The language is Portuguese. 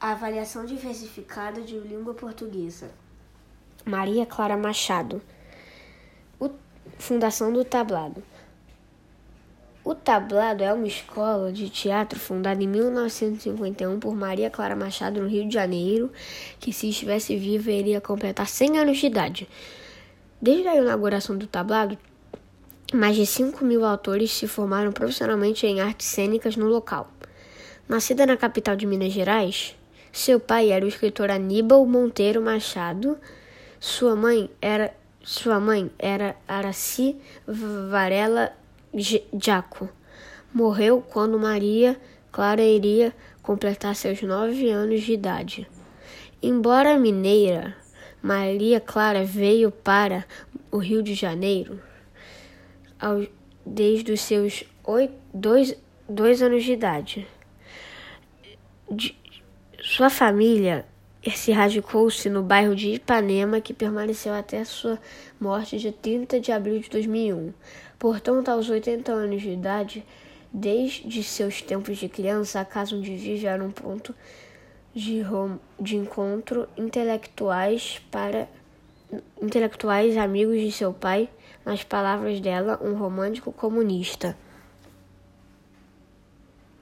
A avaliação diversificada de língua portuguesa. Maria Clara Machado. O, fundação do Tablado. O Tablado é uma escola de teatro fundada em 1951 por Maria Clara Machado, no Rio de Janeiro, que, se estivesse viva, iria completar 100 anos de idade. Desde a inauguração do Tablado, mais de 5 mil autores se formaram profissionalmente em artes cênicas no local. Nascida na capital de Minas Gerais, seu pai era o escritor Aníbal Monteiro Machado. Sua mãe era sua mãe era Araci Varela Jaco. Morreu quando Maria Clara iria completar seus nove anos de idade. Embora mineira, Maria Clara veio para o Rio de Janeiro ao, desde os seus oito, dois, dois anos de idade. De, sua família se radicou-se no bairro de Ipanema, que permaneceu até sua morte de 30 de abril de 2001. Portanto, aos 80 anos de idade, desde seus tempos de criança, a casa onde vive era um ponto de, de encontro intelectuais para intelectuais amigos de seu pai, nas palavras dela, um romântico comunista.